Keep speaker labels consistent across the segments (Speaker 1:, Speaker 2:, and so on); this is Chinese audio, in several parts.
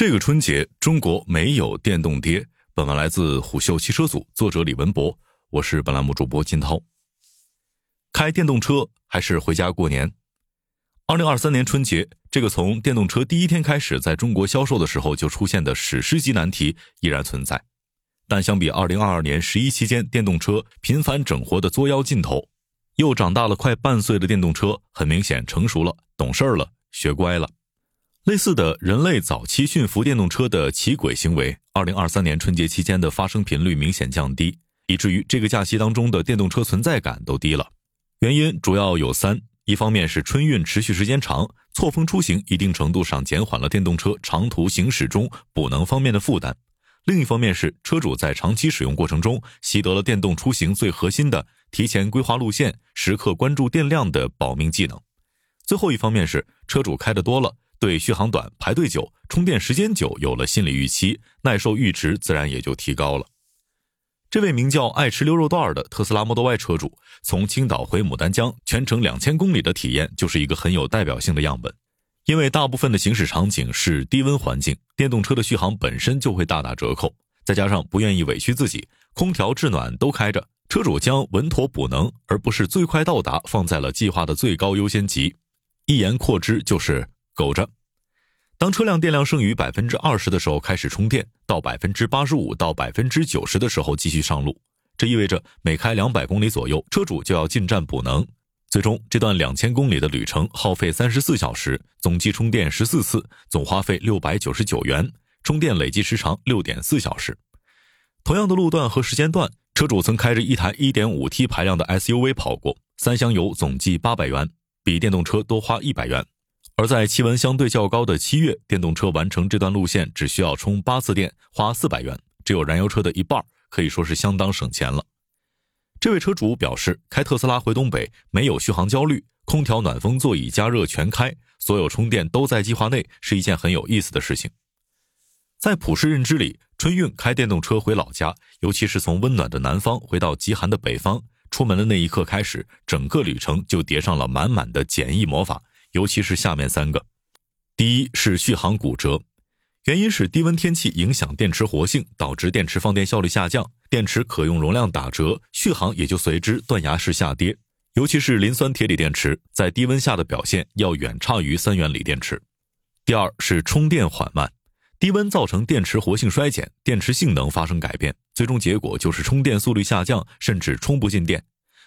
Speaker 1: 这个春节中国没有电动跌。本文来自虎嗅汽车组，作者李文博，我是本栏目主播金涛。开电动车还是回家过年？二零二三年春节，这个从电动车第一天开始在中国销售的时候就出现的史诗级难题依然存在。但相比二零二二年十一期间电动车频繁整活的作妖劲头，又长大了快半岁的电动车，很明显成熟了，懂事儿了，学乖了。类似的人类早期驯服电动车的骑轨行为，二零二三年春节期间的发生频率明显降低，以至于这个假期当中的电动车存在感都低了。原因主要有三：一方面是春运持续时间长，错峰出行一定程度上减缓了电动车长途行驶中补能方面的负担；另一方面是车主在长期使用过程中习得了电动出行最核心的提前规划路线、时刻关注电量的保命技能；最后一方面是车主开的多了。对续航短、排队久、充电时间久有了心理预期，耐受阈值自然也就提高了。这位名叫爱吃溜肉段的特斯拉 Model Y 车主，从青岛回牡丹江全程两千公里的体验，就是一个很有代表性的样本。因为大部分的行驶场景是低温环境，电动车的续航本身就会大打折扣，再加上不愿意委屈自己，空调制暖都开着，车主将稳妥补能而不是最快到达放在了计划的最高优先级。一言扩之，就是。苟着，当车辆电量剩余百分之二十的时候开始充电，到百分之八十五到百分之九十的时候继续上路。这意味着每开两百公里左右，车主就要进站补能。最终，这段两千公里的旅程耗费三十四小时，总计充电十四次，总花费六百九十九元，充电累计时长六点四小时。同样的路段和时间段，车主曾开着一台一点五 T 排量的 SUV 跑过，三箱油总计八百元，比电动车多花一百元。而在气温相对较高的七月，电动车完成这段路线只需要充八次电，花四百元，只有燃油车的一半，可以说是相当省钱了。这位车主表示，开特斯拉回东北没有续航焦虑，空调、暖风、座椅加热全开，所有充电都在计划内，是一件很有意思的事情。在普世认知里，春运开电动车回老家，尤其是从温暖的南方回到极寒的北方，出门的那一刻开始，整个旅程就叠上了满满的简易魔法。尤其是下面三个，第一是续航骨折，原因是低温天气影响电池活性，导致电池放电效率下降，电池可用容量打折，续航也就随之断崖式下跌。尤其是磷酸铁锂电池在低温下的表现要远差于三元锂电池。第二是充电缓慢，低温造成电池活性衰减，电池性能发生改变，最终结果就是充电速率下降，甚至充不进电。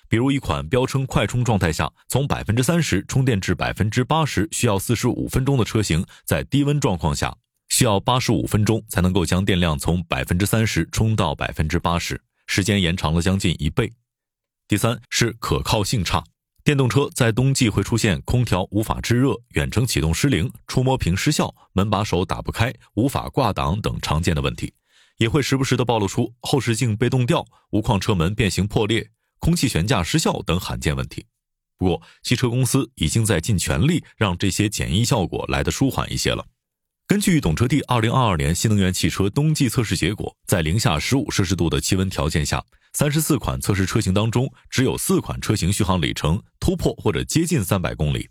Speaker 1: 比如一款标称快充状态下，从百分之三十充电至百分之八十需要四十五分钟的车型，在低温状况下需要八十五分钟才能够将电量从百分之三十充到百分之八十，时间延长了将近一倍。第三是可靠性差，电动车在冬季会出现空调无法制热、远程启动失灵、触摸屏失效、门把手打不开、无法挂挡等常见的问题，也会时不时的暴露出后视镜被冻掉、无框车门变形破裂。空气悬架失效等罕见问题，不过汽车公司已经在尽全力让这些简易效果来得舒缓一些了。根据懂车帝二零二二年新能源汽车冬季测试结果，在零下十五摄氏度的气温条件下，三十四款测试车型当中，只有四款车型续航里程突破或者接近三百公里。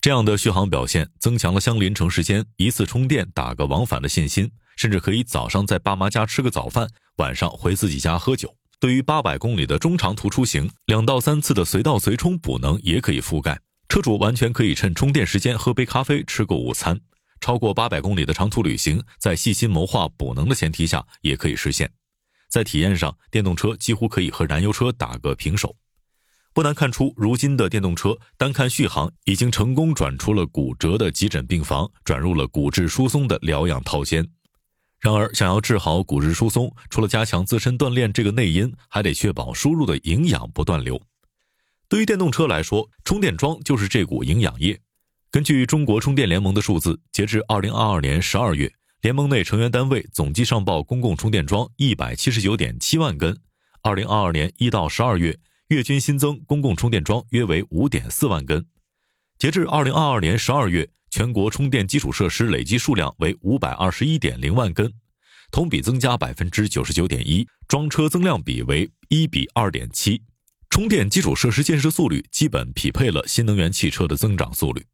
Speaker 1: 这样的续航表现，增强了相邻城市间一次充电打个往返的信心，甚至可以早上在爸妈家吃个早饭，晚上回自己家喝酒。对于八百公里的中长途出行，两到三次的随到随充补能也可以覆盖。车主完全可以趁充电时间喝杯咖啡、吃个午餐。超过八百公里的长途旅行，在细心谋划补能的前提下，也可以实现。在体验上，电动车几乎可以和燃油车打个平手。不难看出，如今的电动车单看续航，已经成功转出了骨折的急诊病房，转入了骨质疏松的疗养套间。然而，想要治好骨质疏松，除了加强自身锻炼这个内因，还得确保输入的营养不断流。对于电动车来说，充电桩就是这股营养液。根据中国充电联盟的数字，截至二零二二年十二月，联盟内成员单位总计上报公共充电桩一百七十九点七万根。二零二二年一到十二月，月均新增公共充电桩约为五点四万根。截至二零二二年十二月。全国充电基础设施累计数量为五百二十一点零万根，同比增加百分之九十九点一，装车增量比为一比二点七，充电基础设施建设速率基本匹配了新能源汽车的增长速率。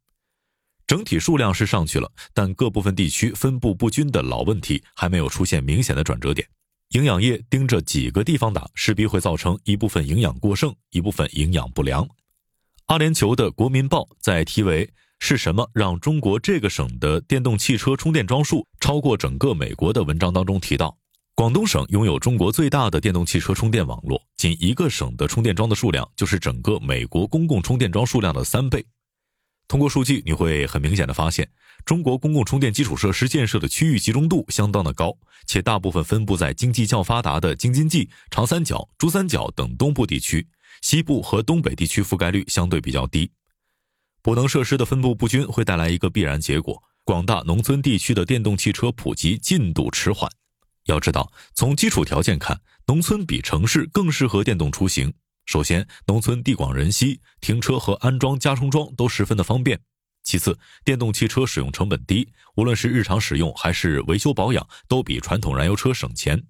Speaker 1: 整体数量是上去了，但各部分地区分布不均的老问题还没有出现明显的转折点。营养液盯着几个地方打，势必会造成一部分营养过剩，一部分营养不良。阿联酋的《国民报》在题为“是什么让中国这个省的电动汽车充电桩数超过整个美国”的文章当中提到，广东省拥有中国最大的电动汽车充电网络，仅一个省的充电桩的数量就是整个美国公共充电桩数量的三倍。通过数据，你会很明显的发现，中国公共充电基础设施建设的区域集中度相当的高，且大部分分布在经济较发达的京津冀、长三角、珠三角等东部地区，西部和东北地区覆盖率相对比较低。补能设施的分布不均会带来一个必然结果：广大农村地区的电动汽车普及进度迟缓。要知道，从基础条件看，农村比城市更适合电动出行。首先，农村地广人稀，停车和安装加充桩都十分的方便。其次，电动汽车使用成本低，无论是日常使用还是维修保养，都比传统燃油车省钱。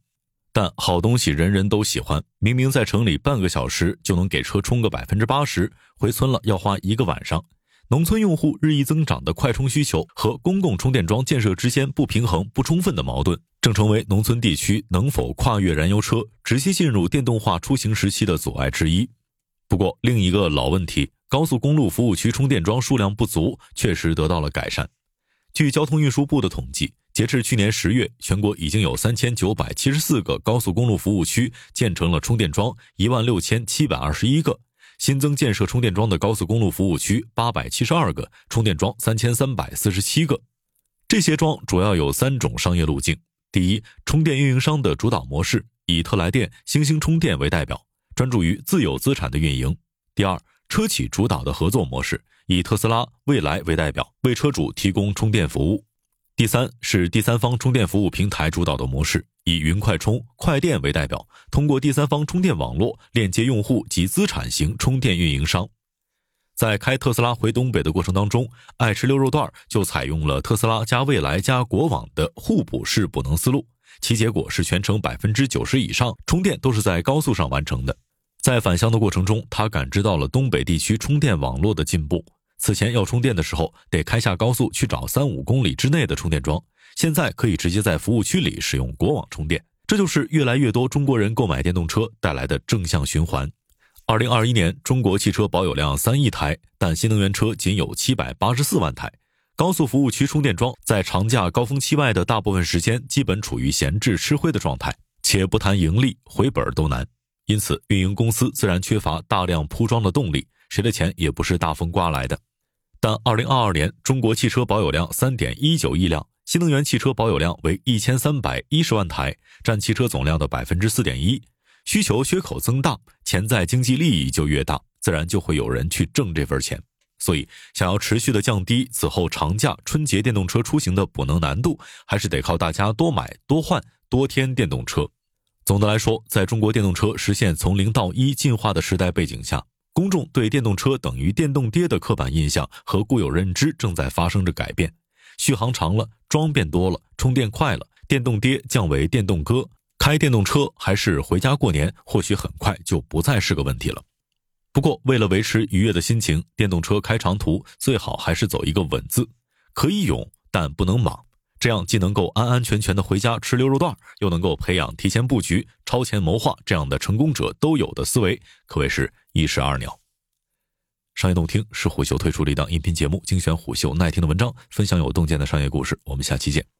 Speaker 1: 但好东西人人都喜欢，明明在城里半个小时就能给车充个百分之八十，回村了要花一个晚上。农村用户日益增长的快充需求和公共充电桩建设之间不平衡不充分的矛盾，正成为农村地区能否跨越燃油车直接进入电动化出行时期的阻碍之一。不过，另一个老问题——高速公路服务区充电桩数量不足，确实得到了改善。据交通运输部的统计，截至去年十月，全国已经有三千九百七十四个高速公路服务区建成了充电桩一万六千七百二十一个。新增建设充电桩的高速公路服务区八百七十二个，充电桩三千三百四十七个。这些桩主要有三种商业路径：第一，充电运营商的主导模式，以特来电、星星充电为代表，专注于自有资产的运营；第二，车企主导的合作模式，以特斯拉、蔚来为代表，为车主提供充电服务。第三是第三方充电服务平台主导的模式，以云快充、快电为代表，通过第三方充电网络链接用户及资产型充电运营商。在开特斯拉回东北的过程当中，爱吃溜肉段就采用了特斯拉加蔚来加国网的互补式补能思路，其结果是全程百分之九十以上充电都是在高速上完成的。在返乡的过程中，他感知到了东北地区充电网络的进步。此前要充电的时候，得开下高速去找三五公里之内的充电桩，现在可以直接在服务区里使用国网充电。这就是越来越多中国人购买电动车带来的正向循环。二零二一年，中国汽车保有量三亿台，但新能源车仅有七百八十四万台。高速服务区充电桩在长假高峰期外的大部分时间基本处于闲置吃灰的状态，且不谈盈利，回本都难。因此，运营公司自然缺乏大量铺装的动力，谁的钱也不是大风刮来的。但二零二二年，中国汽车保有量三点一九亿辆，新能源汽车保有量为一千三百一十万台，占汽车总量的百分之四点一。需求缺口增大，潜在经济利益就越大，自然就会有人去挣这份钱。所以，想要持续的降低此后长假、春节电动车出行的补能难度，还是得靠大家多买、多换、多添电动车。总的来说，在中国电动车实现从零到一进化的时代背景下。公众对电动车等于电动爹的刻板印象和固有认知正在发生着改变，续航长了，桩变多了，充电快了，电动爹降为电动哥，开电动车还是回家过年，或许很快就不再是个问题了。不过，为了维持愉悦的心情，电动车开长途最好还是走一个稳字，可以勇，但不能莽。这样既能够安安全全的回家吃溜肉段，又能够培养提前布局、超前谋划这样的成功者都有的思维，可谓是一石二鸟。商业洞听是虎嗅推出的一档音频节目，精选虎嗅耐听的文章，分享有洞见的商业故事。我们下期见。